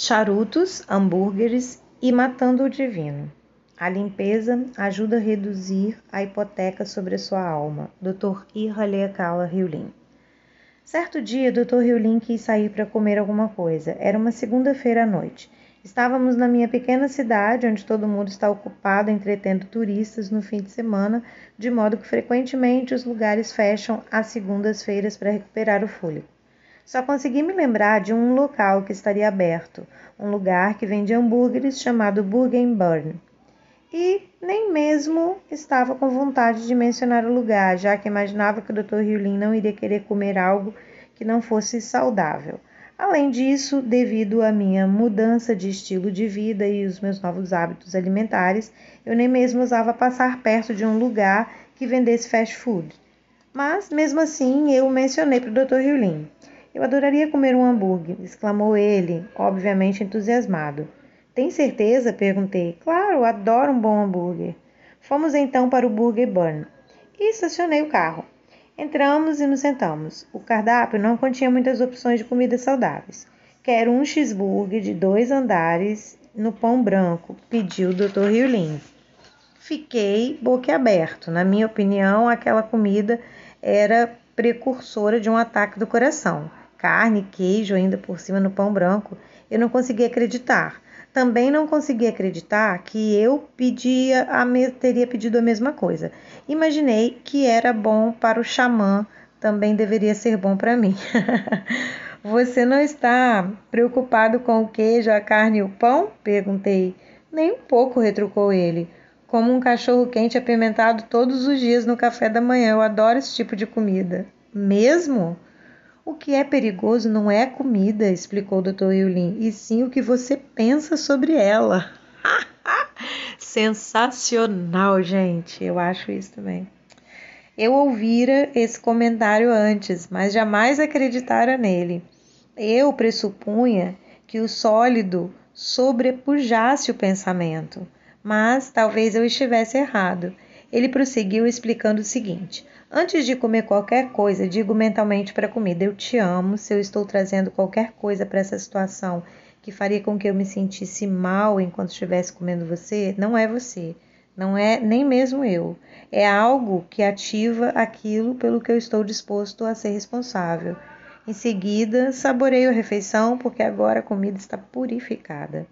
charutos, hambúrgueres e matando o divino. A limpeza ajuda a reduzir a hipoteca sobre a sua alma. Dr. Irhalekala Hyulin. Certo dia, Dr. Hyulin quis sair para comer alguma coisa. Era uma segunda-feira à noite. Estávamos na minha pequena cidade, onde todo mundo está ocupado entretendo turistas no fim de semana, de modo que frequentemente os lugares fecham às segundas-feiras para recuperar o fôlego. Só consegui me lembrar de um local que estaria aberto, um lugar que vende hambúrgueres chamado Burger Burn e nem mesmo estava com vontade de mencionar o lugar, já que imaginava que o Dr. Riulin não iria querer comer algo que não fosse saudável. Além disso, devido à minha mudança de estilo de vida e os meus novos hábitos alimentares, eu nem mesmo usava passar perto de um lugar que vendesse fast food. Mas, mesmo assim, eu mencionei para o Dr. Riulin. Eu adoraria comer um hambúrguer, exclamou ele, obviamente entusiasmado. Tem certeza? perguntei. Claro, adoro um bom hambúrguer. Fomos então para o Burger Burn e estacionei o carro. Entramos e nos sentamos. O cardápio não continha muitas opções de comidas saudáveis. Quero um cheeseburger de dois andares no pão branco, pediu o Dr. Riolin. Fiquei boquiaberto. Na minha opinião, aquela comida era precursora de um ataque do coração. Carne, queijo ainda por cima no pão branco. Eu não conseguia acreditar. Também não consegui acreditar que eu pedia a teria pedido a mesma coisa. Imaginei que era bom para o xamã, também deveria ser bom para mim. Você não está preocupado com o queijo, a carne e o pão? perguntei. Nem um pouco, retrucou ele. Como um cachorro quente apimentado todos os dias no café da manhã. Eu adoro esse tipo de comida. Mesmo? O que é perigoso não é a comida, explicou o Dr. Yulin, e sim o que você pensa sobre ela. Sensacional, gente. Eu acho isso também. Eu ouvira esse comentário antes, mas jamais acreditara nele. Eu pressupunha que o sólido sobrepujasse o pensamento, mas talvez eu estivesse errado. Ele prosseguiu explicando o seguinte: Antes de comer qualquer coisa, digo mentalmente para a comida: Eu te amo. Se eu estou trazendo qualquer coisa para essa situação que faria com que eu me sentisse mal enquanto estivesse comendo você, não é você. Não é nem mesmo eu. É algo que ativa aquilo pelo que eu estou disposto a ser responsável. Em seguida, saboreio a refeição porque agora a comida está purificada.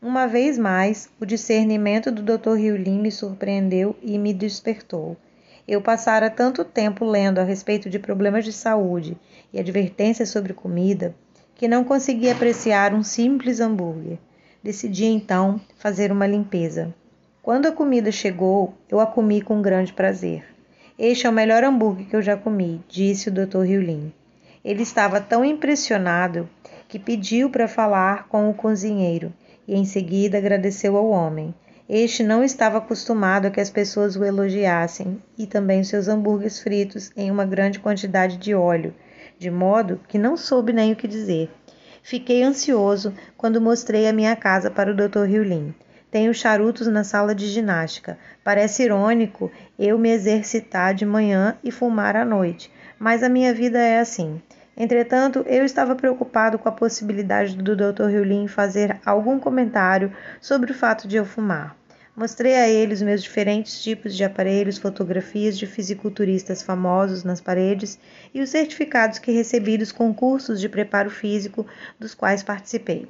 Uma vez mais, o discernimento do Dr. Riulin me surpreendeu e me despertou. Eu passara tanto tempo lendo a respeito de problemas de saúde e advertências sobre comida que não conseguia apreciar um simples hambúrguer. Decidi então fazer uma limpeza. Quando a comida chegou, eu a comi com grande prazer. Este é o melhor hambúrguer que eu já comi, disse o Dr. Riulin. Ele estava tão impressionado que pediu para falar com o cozinheiro e em seguida agradeceu ao homem. Este não estava acostumado a que as pessoas o elogiassem e também seus hambúrgueres fritos em uma grande quantidade de óleo, de modo que não soube nem o que dizer. Fiquei ansioso quando mostrei a minha casa para o Dr. Riulin. Tenho charutos na sala de ginástica. Parece irônico eu me exercitar de manhã e fumar à noite, mas a minha vida é assim. Entretanto, eu estava preocupado com a possibilidade do Dr. Riulin fazer algum comentário sobre o fato de eu fumar. Mostrei a ele os meus diferentes tipos de aparelhos, fotografias de fisiculturistas famosos nas paredes e os certificados que recebi dos concursos de preparo físico dos quais participei.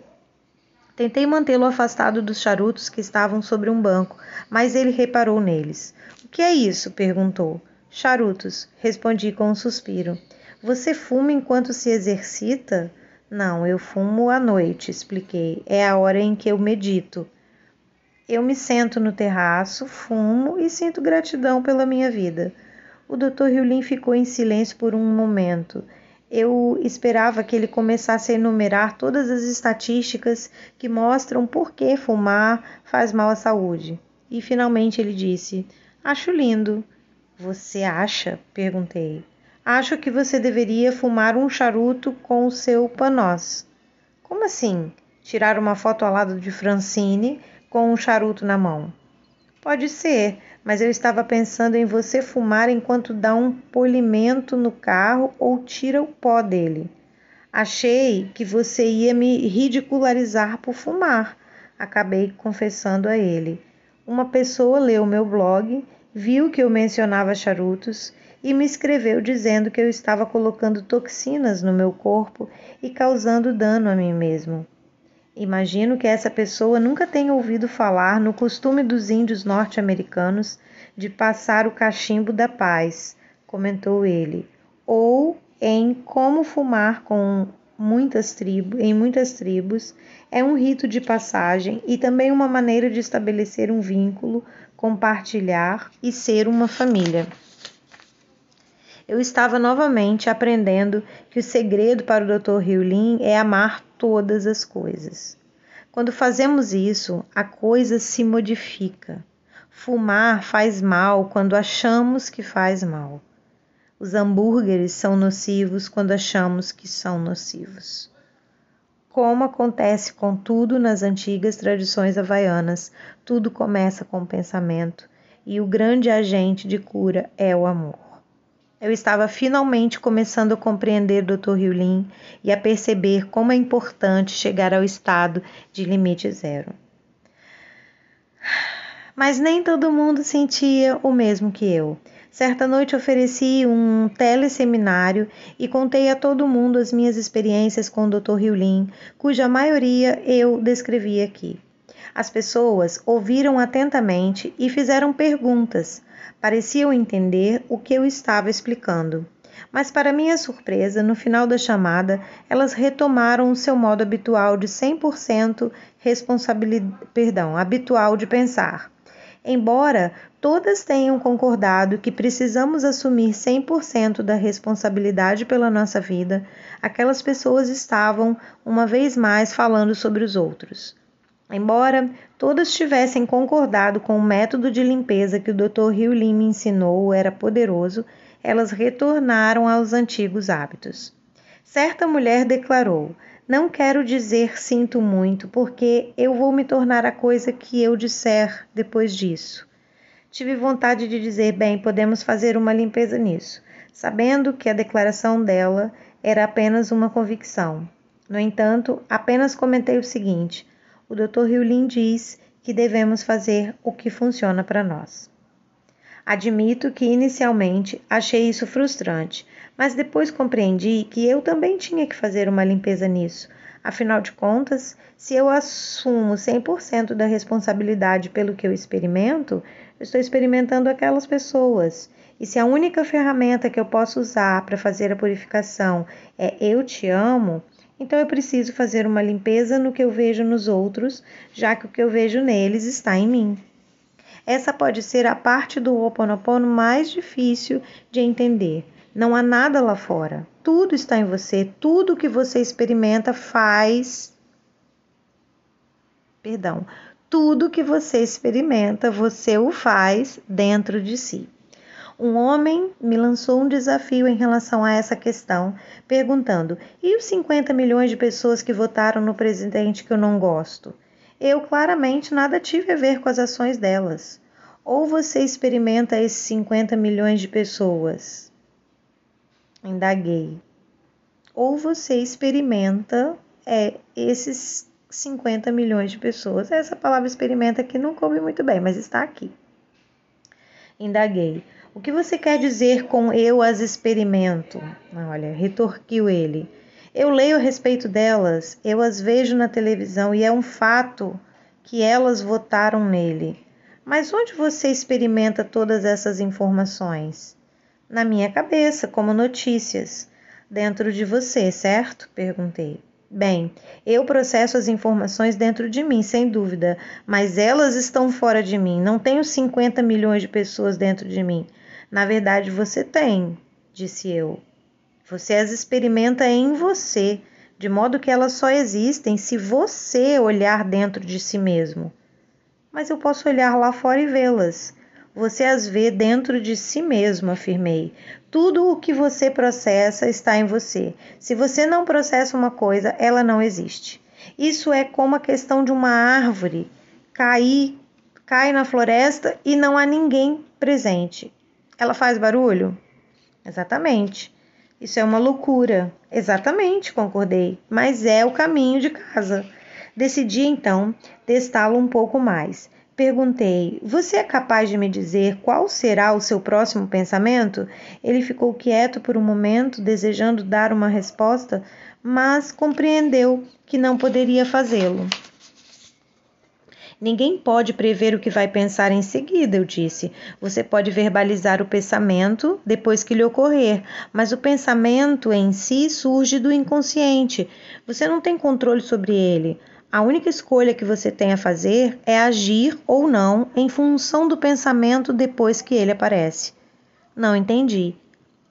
Tentei mantê-lo afastado dos charutos que estavam sobre um banco, mas ele reparou neles. O que é isso? perguntou. Charutos, respondi com um suspiro. Você fuma enquanto se exercita? Não, eu fumo à noite, expliquei. É a hora em que eu medito. Eu me sento no terraço, fumo e sinto gratidão pela minha vida. O Dr. Riulin ficou em silêncio por um momento. Eu esperava que ele começasse a enumerar todas as estatísticas que mostram por que fumar faz mal à saúde. E finalmente ele disse: Acho lindo. Você acha? perguntei. Acho que você deveria fumar um charuto com o seu panós. Como assim? Tirar uma foto ao lado de Francine com um charuto na mão. Pode ser, mas eu estava pensando em você fumar enquanto dá um polimento no carro ou tira o pó dele. Achei que você ia me ridicularizar por fumar, acabei confessando a ele. Uma pessoa leu meu blog, viu que eu mencionava charutos e me escreveu dizendo que eu estava colocando toxinas no meu corpo e causando dano a mim mesmo. Imagino que essa pessoa nunca tenha ouvido falar no costume dos índios norte-americanos de passar o cachimbo da paz, comentou ele, ou em como fumar com muitas tribos, em muitas tribos, é um rito de passagem e também uma maneira de estabelecer um vínculo, compartilhar e ser uma família. Eu estava novamente aprendendo que o segredo para o Dr. Hyulin é amar todas as coisas. Quando fazemos isso, a coisa se modifica. Fumar faz mal quando achamos que faz mal. Os hambúrgueres são nocivos quando achamos que são nocivos. Como acontece com tudo nas antigas tradições havaianas, tudo começa com o pensamento e o grande agente de cura é o amor. Eu estava finalmente começando a compreender Dr. Hyulin e a perceber como é importante chegar ao estado de limite zero. Mas nem todo mundo sentia o mesmo que eu. Certa noite ofereci um teleseminário e contei a todo mundo as minhas experiências com o Dr. Hyulin, cuja maioria eu descrevi aqui. As pessoas ouviram atentamente e fizeram perguntas. Pareciam entender o que eu estava explicando. Mas, para minha surpresa, no final da chamada, elas retomaram o seu modo habitual de 100% responsabilidade, perdão, habitual de pensar. Embora todas tenham concordado que precisamos assumir 100% da responsabilidade pela nossa vida, aquelas pessoas estavam, uma vez mais, falando sobre os outros. Embora todas tivessem concordado com o método de limpeza que o Dr. Lee me ensinou era poderoso, elas retornaram aos antigos hábitos. Certa mulher declarou: não quero dizer sinto muito, porque eu vou me tornar a coisa que eu disser depois disso. Tive vontade de dizer: bem, podemos fazer uma limpeza nisso, sabendo que a declaração dela era apenas uma convicção. No entanto, apenas comentei o seguinte: o Dr. Hyulin diz que devemos fazer o que funciona para nós. Admito que inicialmente achei isso frustrante, mas depois compreendi que eu também tinha que fazer uma limpeza nisso. Afinal de contas, se eu assumo 100% da responsabilidade pelo que eu experimento, eu estou experimentando aquelas pessoas. E se a única ferramenta que eu posso usar para fazer a purificação é eu te amo, então eu preciso fazer uma limpeza no que eu vejo nos outros, já que o que eu vejo neles está em mim. Essa pode ser a parte do Ho Oponopono mais difícil de entender. Não há nada lá fora. Tudo está em você. Tudo que você experimenta faz. Perdão. Tudo que você experimenta, você o faz dentro de si. Um homem me lançou um desafio em relação a essa questão, perguntando: e os 50 milhões de pessoas que votaram no presidente que eu não gosto? Eu claramente nada tive a ver com as ações delas. Ou você experimenta esses 50 milhões de pessoas? Indaguei. Ou você experimenta é, esses 50 milhões de pessoas. Essa palavra experimenta aqui não coube muito bem, mas está aqui. Indaguei. O que você quer dizer com eu as experimento? Olha, retorquiu ele. Eu leio a respeito delas, eu as vejo na televisão e é um fato que elas votaram nele. Mas onde você experimenta todas essas informações? Na minha cabeça, como notícias. Dentro de você, certo? Perguntei. Bem, eu processo as informações dentro de mim, sem dúvida, mas elas estão fora de mim. Não tenho 50 milhões de pessoas dentro de mim. Na verdade, você tem, disse eu. Você as experimenta em você, de modo que elas só existem se você olhar dentro de si mesmo. Mas eu posso olhar lá fora e vê-las. Você as vê dentro de si mesmo, afirmei. Tudo o que você processa está em você. Se você não processa uma coisa, ela não existe. Isso é como a questão de uma árvore cair, cai na floresta e não há ninguém presente. Ela faz barulho? Exatamente. Isso é uma loucura. Exatamente, concordei, mas é o caminho de casa. Decidi então testá-lo um pouco mais. Perguntei: Você é capaz de me dizer qual será o seu próximo pensamento? Ele ficou quieto por um momento, desejando dar uma resposta, mas compreendeu que não poderia fazê-lo. Ninguém pode prever o que vai pensar em seguida, eu disse. Você pode verbalizar o pensamento depois que lhe ocorrer, mas o pensamento em si surge do inconsciente. Você não tem controle sobre ele. A única escolha que você tem a fazer é agir ou não em função do pensamento depois que ele aparece. Não entendi.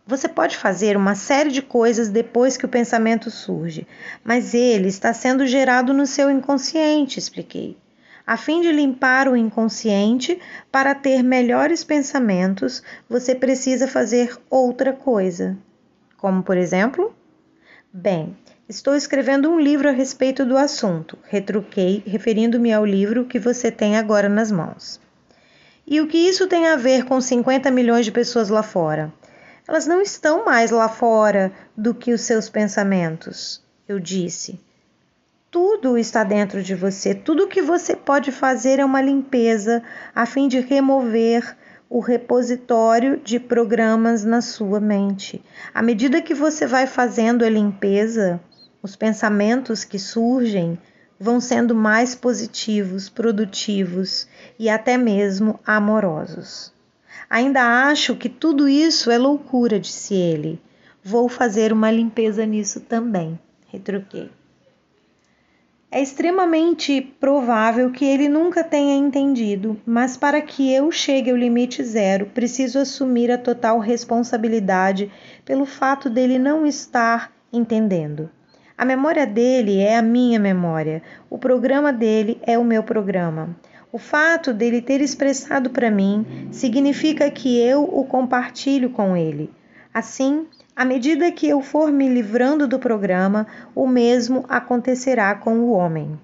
Você pode fazer uma série de coisas depois que o pensamento surge, mas ele está sendo gerado no seu inconsciente, expliquei. A fim de limpar o inconsciente para ter melhores pensamentos, você precisa fazer outra coisa. Como, por exemplo? Bem, Estou escrevendo um livro a respeito do assunto, retruquei, referindo-me ao livro que você tem agora nas mãos. E o que isso tem a ver com 50 milhões de pessoas lá fora? Elas não estão mais lá fora do que os seus pensamentos, eu disse. Tudo está dentro de você, tudo que você pode fazer é uma limpeza a fim de remover o repositório de programas na sua mente. À medida que você vai fazendo a limpeza, os pensamentos que surgem vão sendo mais positivos, produtivos e até mesmo amorosos. Ainda acho que tudo isso é loucura, disse ele. Vou fazer uma limpeza nisso também, retruquei. É extremamente provável que ele nunca tenha entendido, mas para que eu chegue ao limite zero, preciso assumir a total responsabilidade pelo fato dele não estar entendendo. A memória dele é a minha memória, o programa dele é o meu programa. O fato dele ter expressado para mim significa que eu o compartilho com ele. Assim, à medida que eu for me livrando do programa, o mesmo acontecerá com o homem.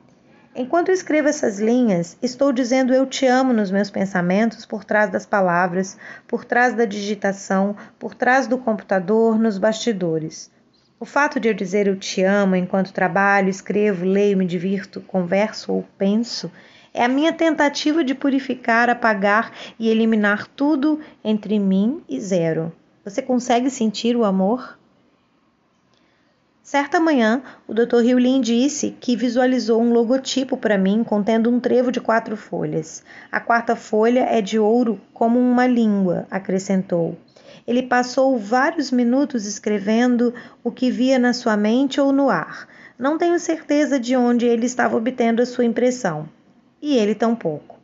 Enquanto escrevo essas linhas, estou dizendo eu te amo nos meus pensamentos, por trás das palavras, por trás da digitação, por trás do computador, nos bastidores. O fato de eu dizer eu te amo enquanto trabalho, escrevo, leio, me divirto, converso ou penso é a minha tentativa de purificar, apagar e eliminar tudo entre mim e zero. Você consegue sentir o amor? Certa manhã, o Dr. Hewlin disse que visualizou um logotipo para mim contendo um trevo de quatro folhas. A quarta folha é de ouro como uma língua, acrescentou. Ele passou vários minutos escrevendo o que via na sua mente ou no ar. Não tenho certeza de onde ele estava obtendo a sua impressão. E ele tampouco.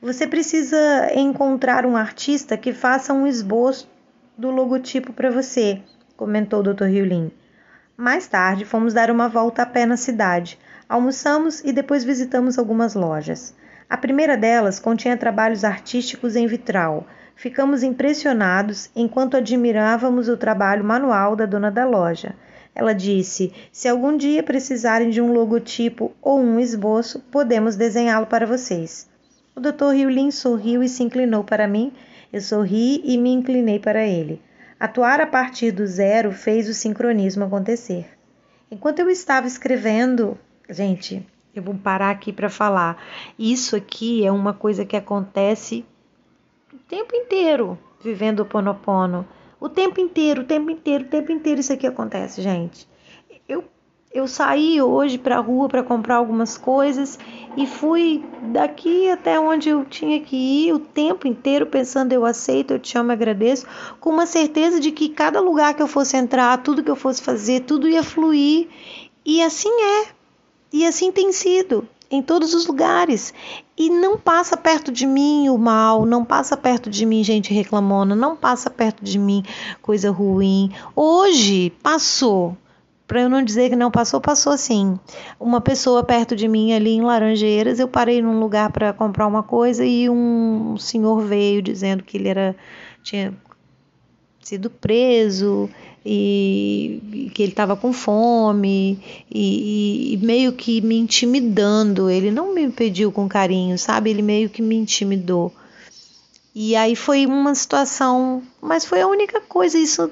Você precisa encontrar um artista que faça um esboço do logotipo para você, comentou o Dr. Hewlin. Mais tarde, fomos dar uma volta a pé na cidade. Almoçamos e depois visitamos algumas lojas. A primeira delas continha trabalhos artísticos em vitral, Ficamos impressionados enquanto admirávamos o trabalho manual da dona da loja. Ela disse: Se algum dia precisarem de um logotipo ou um esboço, podemos desenhá-lo para vocês. O Dr. Riulin sorriu e se inclinou para mim. Eu sorri e me inclinei para ele. Atuar a partir do zero fez o sincronismo acontecer. Enquanto eu estava escrevendo, gente, eu vou parar aqui para falar. Isso aqui é uma coisa que acontece o tempo inteiro vivendo o Ponopono. O tempo inteiro, o tempo inteiro, o tempo inteiro isso aqui acontece, gente. Eu, saí hoje para a rua para comprar algumas coisas e fui daqui até onde eu tinha que ir o tempo inteiro pensando eu aceito, eu te amo, agradeço, com uma certeza de que cada lugar que eu fosse entrar, tudo que eu fosse fazer, tudo ia fluir. E assim é. E assim tem sido em todos os lugares. E não passa perto de mim o mal, não passa perto de mim gente reclamona, não passa perto de mim coisa ruim. Hoje passou. Para eu não dizer que não passou, passou sim. Uma pessoa perto de mim ali em Laranjeiras, eu parei num lugar para comprar uma coisa e um senhor veio dizendo que ele era tinha sido preso e, que ele estava com fome e, e, meio que me intimidando. Ele não me pediu com carinho, sabe? Ele meio que me intimidou. E aí foi uma situação, mas foi a única coisa. Isso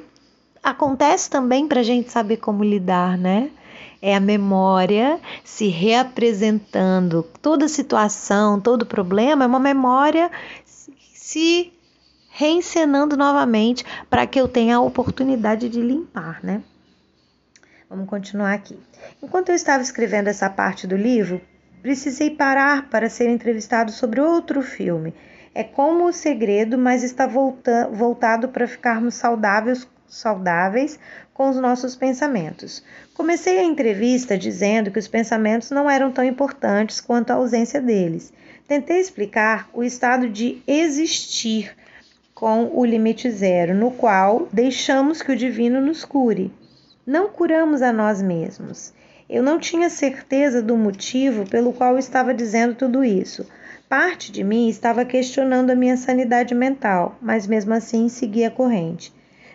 acontece também para a gente saber como lidar, né? É a memória se reapresentando. Toda situação, todo problema é uma memória se reencenando novamente para que eu tenha a oportunidade de limpar, né? Vamos continuar aqui. Enquanto eu estava escrevendo essa parte do livro, precisei parar para ser entrevistado sobre outro filme. É como o segredo, mas está volta voltado para ficarmos saudáveis, saudáveis com os nossos pensamentos. Comecei a entrevista dizendo que os pensamentos não eram tão importantes quanto a ausência deles. Tentei explicar o estado de existir com o limite zero, no qual deixamos que o divino nos cure. Não curamos a nós mesmos. Eu não tinha certeza do motivo pelo qual estava dizendo tudo isso. Parte de mim estava questionando a minha sanidade mental, mas mesmo assim seguia a corrente.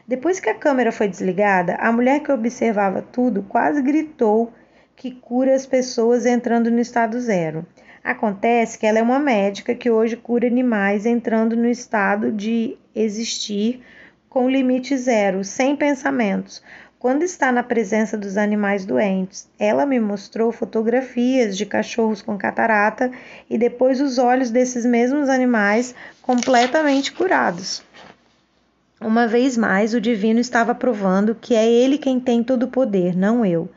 Depois que a câmera foi desligada, a mulher que observava tudo quase gritou que cura as pessoas entrando no estado zero. Acontece que ela é uma médica que hoje cura animais entrando no estado de existir com limite zero, sem pensamentos. Quando está na presença dos animais doentes, ela me mostrou fotografias de cachorros com catarata e depois os olhos desses mesmos animais completamente curados. Uma vez mais, o divino estava provando que é ele quem tem todo o poder, não eu.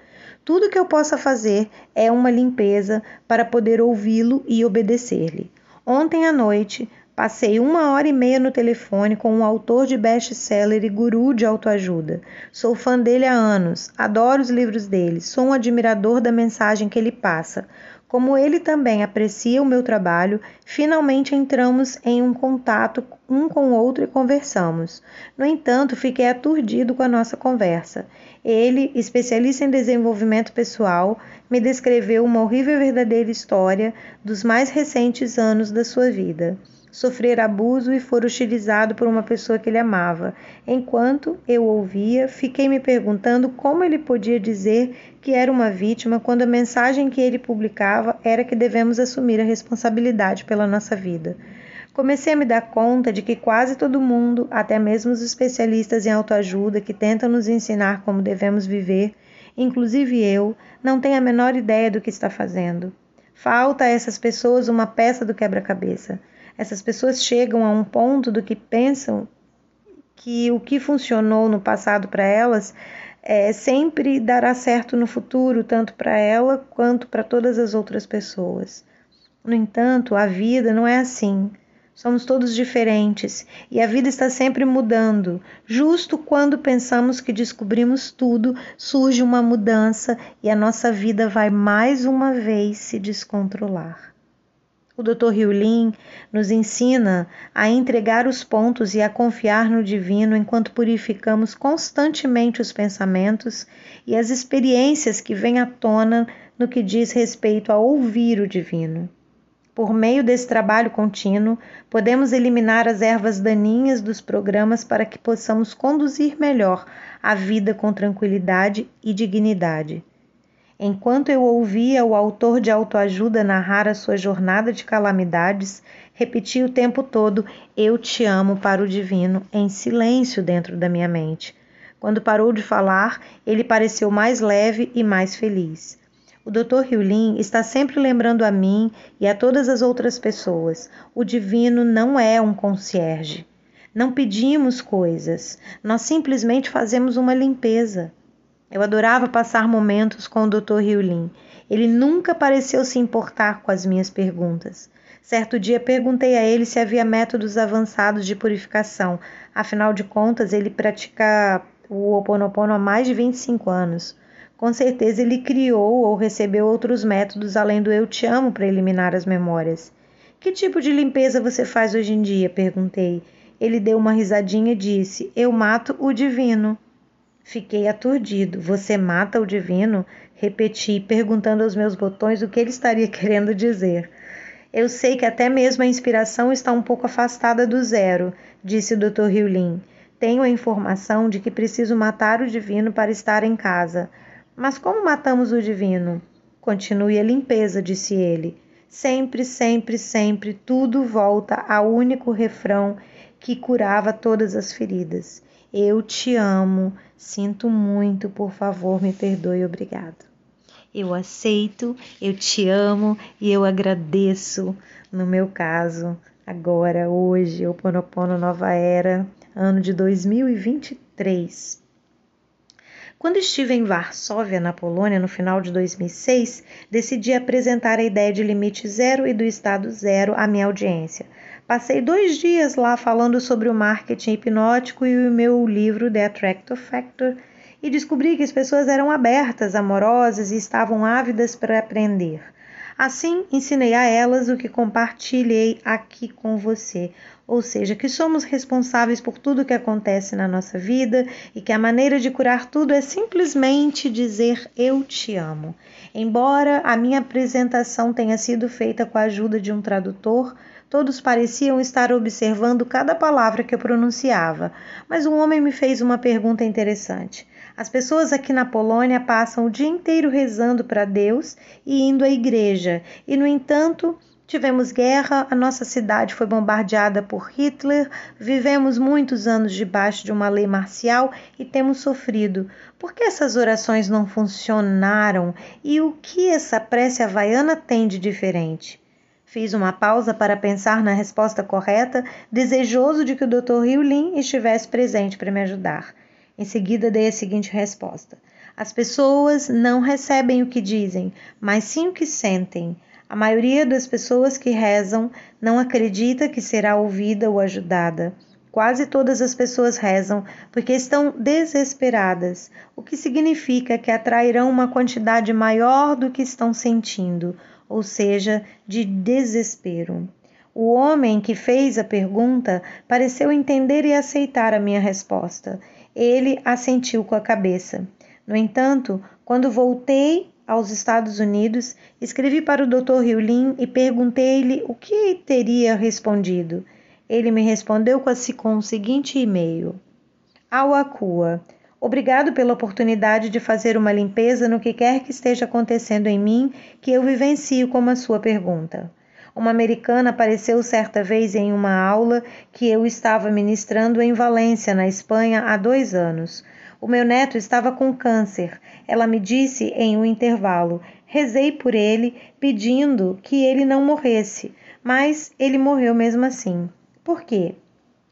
Tudo que eu possa fazer é uma limpeza para poder ouvi-lo e obedecer-lhe. Ontem à noite, Passei uma hora e meia no telefone com um autor de best-seller e guru de autoajuda. Sou fã dele há anos, adoro os livros dele, sou um admirador da mensagem que ele passa. Como ele também aprecia o meu trabalho, finalmente entramos em um contato um com o outro e conversamos. No entanto, fiquei aturdido com a nossa conversa. Ele, especialista em desenvolvimento pessoal, me descreveu uma horrível e verdadeira história dos mais recentes anos da sua vida sofrer abuso e for utilizado por uma pessoa que ele amava. Enquanto eu ouvia, fiquei me perguntando como ele podia dizer que era uma vítima quando a mensagem que ele publicava era que devemos assumir a responsabilidade pela nossa vida. Comecei a me dar conta de que quase todo mundo, até mesmo os especialistas em autoajuda que tentam nos ensinar como devemos viver, inclusive eu, não tem a menor ideia do que está fazendo. Falta a essas pessoas uma peça do quebra-cabeça. Essas pessoas chegam a um ponto do que pensam que o que funcionou no passado para elas é, sempre dará certo no futuro, tanto para ela quanto para todas as outras pessoas. No entanto, a vida não é assim. Somos todos diferentes e a vida está sempre mudando. Justo quando pensamos que descobrimos tudo, surge uma mudança e a nossa vida vai mais uma vez se descontrolar. O Dr. Riulin nos ensina a entregar os pontos e a confiar no divino enquanto purificamos constantemente os pensamentos e as experiências que vêm à tona no que diz respeito a ouvir o divino. Por meio desse trabalho contínuo, podemos eliminar as ervas daninhas dos programas para que possamos conduzir melhor a vida com tranquilidade e dignidade. Enquanto eu ouvia o autor de autoajuda narrar a sua jornada de calamidades, repeti o tempo todo: Eu te amo para o divino, em silêncio dentro da minha mente. Quando parou de falar, ele pareceu mais leve e mais feliz. O Dr. Riulin está sempre lembrando a mim e a todas as outras pessoas: o divino não é um concierge. Não pedimos coisas, nós simplesmente fazemos uma limpeza. Eu adorava passar momentos com o Dr. Riulin. Ele nunca pareceu se importar com as minhas perguntas. Certo dia perguntei a ele se havia métodos avançados de purificação. Afinal de contas, ele pratica o Oponopono há mais de 25 anos. Com certeza ele criou ou recebeu outros métodos além do Eu Te Amo para eliminar as memórias. Que tipo de limpeza você faz hoje em dia? perguntei. Ele deu uma risadinha e disse: Eu mato o divino. Fiquei aturdido. Você mata o divino? Repeti, perguntando aos meus botões o que ele estaria querendo dizer. Eu sei que até mesmo a inspiração está um pouco afastada do zero, disse o Dr. Riulin. Tenho a informação de que preciso matar o divino para estar em casa. Mas como matamos o divino? Continue a limpeza, disse ele. Sempre, sempre, sempre, tudo volta ao único refrão que curava todas as feridas. Eu te amo, Sinto muito, por favor, me perdoe, obrigado. Eu aceito, eu te amo e eu agradeço. No meu caso, agora, hoje, o Ponopono Nova Era, ano de 2023. Quando estive em Varsóvia, na Polônia, no final de 2006, decidi apresentar a ideia de limite zero e do estado zero à minha audiência. Passei dois dias lá falando sobre o marketing hipnótico e o meu livro The Attractor Factor e descobri que as pessoas eram abertas, amorosas e estavam ávidas para aprender. Assim, ensinei a elas o que compartilhei aqui com você, ou seja, que somos responsáveis por tudo que acontece na nossa vida e que a maneira de curar tudo é simplesmente dizer eu te amo. Embora a minha apresentação tenha sido feita com a ajuda de um tradutor, todos pareciam estar observando cada palavra que eu pronunciava, mas um homem me fez uma pergunta interessante. As pessoas aqui na Polônia passam o dia inteiro rezando para Deus e indo à igreja, e no entanto, tivemos guerra, a nossa cidade foi bombardeada por Hitler, vivemos muitos anos debaixo de uma lei marcial e temos sofrido. Por que essas orações não funcionaram e o que essa prece havaiana tem de diferente? Fiz uma pausa para pensar na resposta correta, desejoso de que o Dr. Lin estivesse presente para me ajudar. Em seguida, dei a seguinte resposta: As pessoas não recebem o que dizem, mas sim o que sentem. A maioria das pessoas que rezam não acredita que será ouvida ou ajudada. Quase todas as pessoas rezam porque estão desesperadas, o que significa que atrairão uma quantidade maior do que estão sentindo, ou seja, de desespero. O homem que fez a pergunta pareceu entender e aceitar a minha resposta. Ele assentiu com a cabeça. No entanto, quando voltei aos Estados Unidos, escrevi para o Dr. Riulin e perguntei-lhe o que teria respondido. Ele me respondeu com o seguinte e-mail: Awakua, obrigado pela oportunidade de fazer uma limpeza no que quer que esteja acontecendo em mim que eu vivencio como a sua pergunta. Uma americana apareceu certa vez em uma aula que eu estava ministrando em Valência, na Espanha, há dois anos. O meu neto estava com câncer. Ela me disse em um intervalo. Rezei por ele, pedindo que ele não morresse, mas ele morreu mesmo assim. Por quê?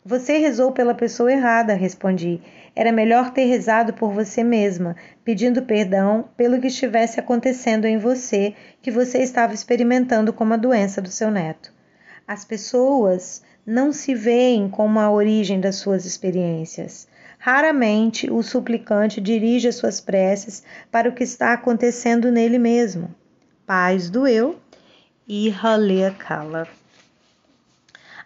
Você rezou pela pessoa errada, respondi. Era melhor ter rezado por você mesma, pedindo perdão pelo que estivesse acontecendo em você, que você estava experimentando como a doença do seu neto. As pessoas não se veem como a origem das suas experiências. Raramente o suplicante dirige as suas preces para o que está acontecendo nele mesmo. Paz do eu e Halea Kala.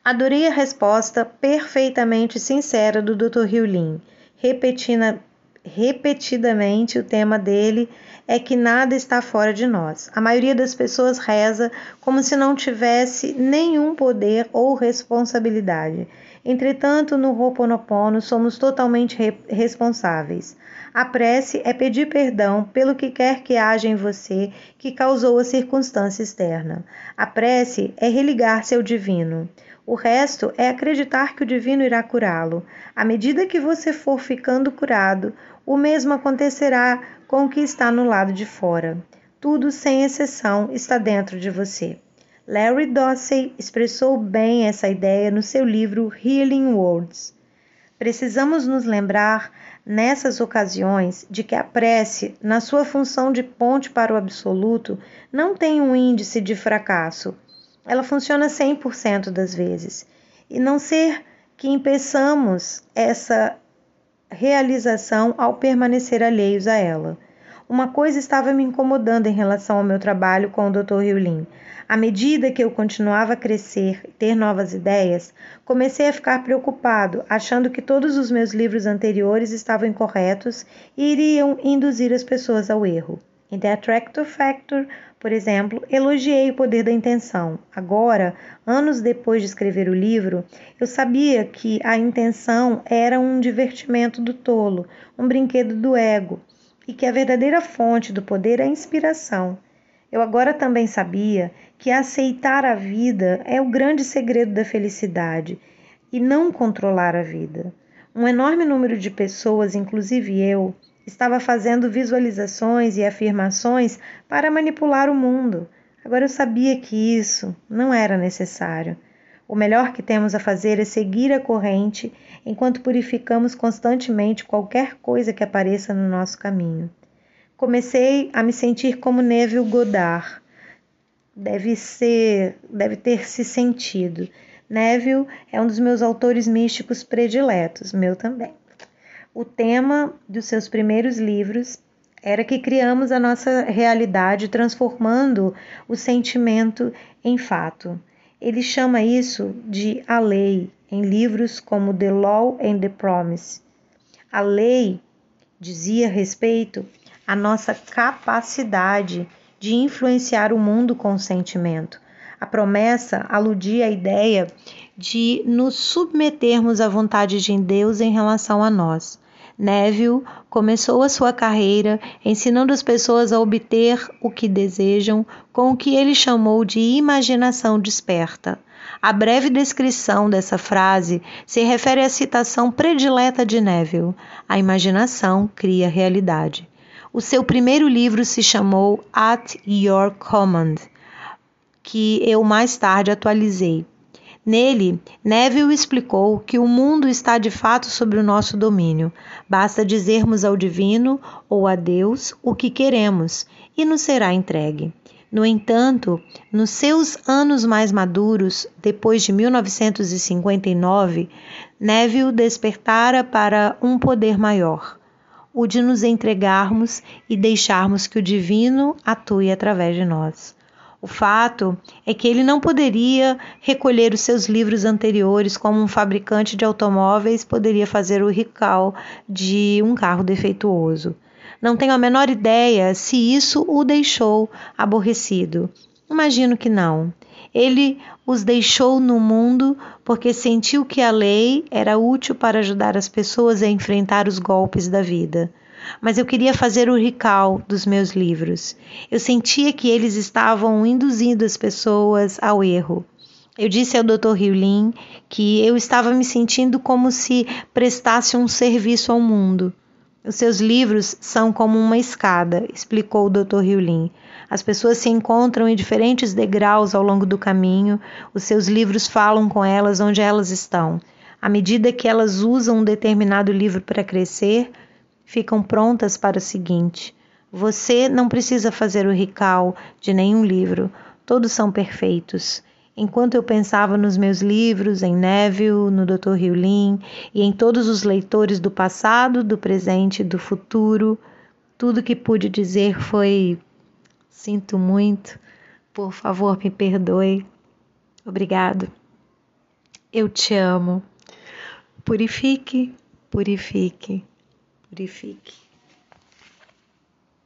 Adorei a resposta perfeitamente sincera do Dr. Hyulin repetindo, repetidamente o tema dele é que nada está fora de nós. A maioria das pessoas reza como se não tivesse nenhum poder ou responsabilidade. Entretanto, no Ho'oponopono somos totalmente re responsáveis. A prece é pedir perdão pelo que quer que haja em você que causou a circunstância externa. A prece é religar-se ao divino. O resto é acreditar que o divino irá curá-lo. À medida que você for ficando curado, o mesmo acontecerá com o que está no lado de fora. Tudo, sem exceção, está dentro de você. Larry Dossey expressou bem essa ideia no seu livro Healing Words. Precisamos nos lembrar, nessas ocasiões, de que a prece, na sua função de ponte para o absoluto, não tem um índice de fracasso, ela funciona 100% das vezes. E não ser que impeçamos essa realização ao permanecer alheios a ela. Uma coisa estava me incomodando em relação ao meu trabalho com o Dr. Riulin. À medida que eu continuava a crescer e ter novas ideias, comecei a ficar preocupado, achando que todos os meus livros anteriores estavam incorretos e iriam induzir as pessoas ao erro. Em The Attractor Factor, por exemplo, elogiei o poder da intenção. Agora, anos depois de escrever o livro, eu sabia que a intenção era um divertimento do tolo, um brinquedo do ego, e que a verdadeira fonte do poder é a inspiração. Eu agora também sabia que aceitar a vida é o grande segredo da felicidade e não controlar a vida. Um enorme número de pessoas, inclusive eu, estava fazendo visualizações e afirmações para manipular o mundo. Agora eu sabia que isso não era necessário. O melhor que temos a fazer é seguir a corrente enquanto purificamos constantemente qualquer coisa que apareça no nosso caminho. Comecei a me sentir como Neville Goddard. Deve ser, deve ter se sentido. Neville é um dos meus autores místicos prediletos, meu também. O tema dos seus primeiros livros era que criamos a nossa realidade transformando o sentimento em fato. Ele chama isso de a lei em livros como The Law and the Promise. A lei dizia respeito à nossa capacidade de influenciar o mundo com o sentimento. A promessa aludia à ideia de nos submetermos à vontade de Deus em relação a nós. Neville começou a sua carreira ensinando as pessoas a obter o que desejam com o que ele chamou de imaginação desperta. A breve descrição dessa frase se refere à citação predileta de Neville: A imaginação cria realidade. O seu primeiro livro se chamou At Your Command, que eu mais tarde atualizei. Nele, Neville explicou que o mundo está de fato sob o nosso domínio. Basta dizermos ao divino ou a Deus o que queremos e nos será entregue. No entanto, nos seus anos mais maduros, depois de 1959, Neville despertara para um poder maior, o de nos entregarmos e deixarmos que o divino atue através de nós. O fato é que ele não poderia recolher os seus livros anteriores como um fabricante de automóveis poderia fazer o recall de um carro defeituoso. Não tenho a menor ideia se isso o deixou aborrecido. Imagino que não. Ele os deixou no mundo porque sentiu que a lei era útil para ajudar as pessoas a enfrentar os golpes da vida mas eu queria fazer o recall dos meus livros. Eu sentia que eles estavam induzindo as pessoas ao erro. Eu disse ao Dr. Riulin que eu estava me sentindo como se prestasse um serviço ao mundo. Os seus livros são como uma escada, explicou o Dr. Riulin. As pessoas se encontram em diferentes degraus ao longo do caminho, os seus livros falam com elas onde elas estão. À medida que elas usam um determinado livro para crescer, ficam prontas para o seguinte. Você não precisa fazer o recall de nenhum livro, todos são perfeitos. Enquanto eu pensava nos meus livros, em Neville, no Dr. Riulin e em todos os leitores do passado, do presente e do futuro, tudo que pude dizer foi: Sinto muito, por favor, me perdoe. Obrigado. Eu te amo. Purifique, purifique purifique.